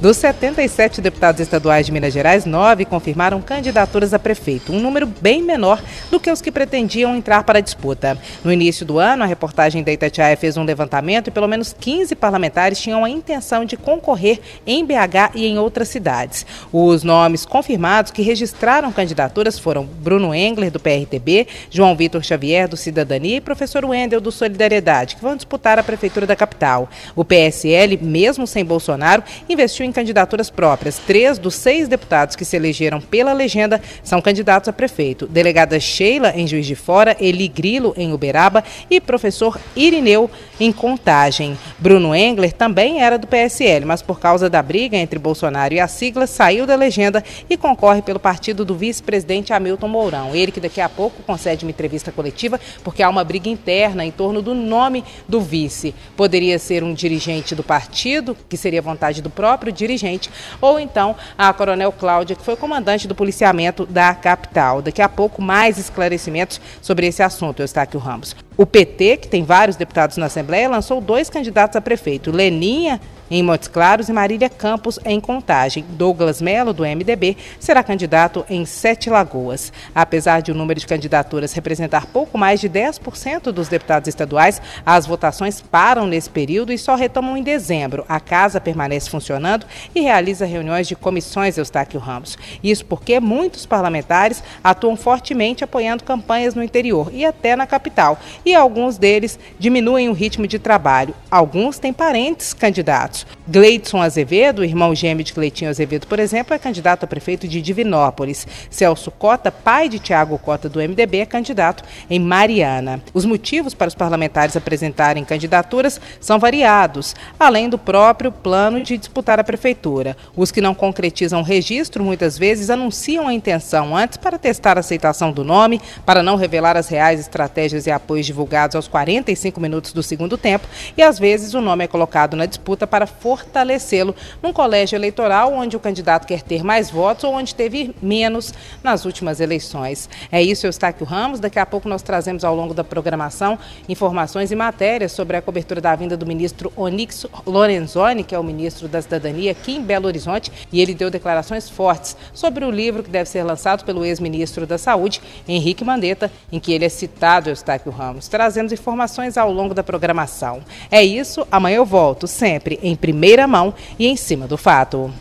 Dos 77 deputados estaduais de Minas Gerais, nove confirmaram candidaturas a prefeito, um número bem menor do que os que pretendiam entrar para a disputa. No início do ano, a reportagem da Itatiaia fez um levantamento e pelo menos 15 parlamentares tinham a intenção de concorrer em BH e em outras cidades. Os nomes confirmados que registraram candidaturas foram Bruno Engler, do PRTB, João Vitor Xavier, do Cidadania e professor Wendel, do Solidariedade, que vão disputar a prefeitura da capital. O PSL, mesmo sem Bolsonaro, investiu em em candidaturas próprias. Três dos seis deputados que se elegeram pela legenda são candidatos a prefeito. Delegada Sheila, em Juiz de Fora, Eli Grilo, em Uberaba e professor Irineu, em Contagem. Bruno Engler também era do PSL, mas por causa da briga entre Bolsonaro e a sigla, saiu da legenda e concorre pelo partido do vice-presidente Hamilton Mourão. Ele que daqui a pouco concede uma entrevista coletiva, porque há uma briga interna em torno do nome do vice. Poderia ser um dirigente do partido, que seria vontade do próprio dirigente, ou então a Coronel Cláudia, que foi comandante do policiamento da capital. Daqui a pouco, mais esclarecimentos sobre esse assunto, Eustáquio Ramos. O PT, que tem vários deputados na Assembleia, lançou dois candidatos a prefeito, Leninha em Montes Claros e Marília Campos em Contagem. Douglas Melo, do MDB, será candidato em Sete Lagoas. Apesar de o número de candidaturas representar pouco mais de 10% dos deputados estaduais, as votações param nesse período e só retomam em dezembro. A casa permanece funcionando e realiza reuniões de comissões Eustáquio Ramos. Isso porque muitos parlamentares atuam fortemente apoiando campanhas no interior e até na capital. E alguns deles diminuem o ritmo de trabalho. Alguns têm parentes candidatos candidatos. Gleidson Azevedo, irmão gêmeo de Cleitinho Azevedo, por exemplo, é candidato a prefeito de Divinópolis. Celso Cota, pai de Tiago Cota do MDB, é candidato em Mariana. Os motivos para os parlamentares apresentarem candidaturas são variados, além do próprio plano de disputar a prefeitura. Os que não concretizam o registro muitas vezes anunciam a intenção antes para testar a aceitação do nome, para não revelar as reais estratégias e apoios divulgados aos 45 minutos do segundo tempo, e às vezes o nome é colocado na disputa para fortalecê-lo num colégio eleitoral onde o candidato quer ter mais votos ou onde teve menos nas últimas eleições. É isso, Eustáquio Ramos. Daqui a pouco nós trazemos ao longo da programação informações e matérias sobre a cobertura da vinda do ministro Onix Lorenzoni, que é o ministro da Cidadania aqui em Belo Horizonte, e ele deu declarações fortes sobre o livro que deve ser lançado pelo ex-ministro da Saúde, Henrique Mandetta, em que ele é citado, Eustáquio Ramos. Trazemos informações ao longo da programação. É isso, amanhã eu volto, sempre em primeira mão e em cima do fato.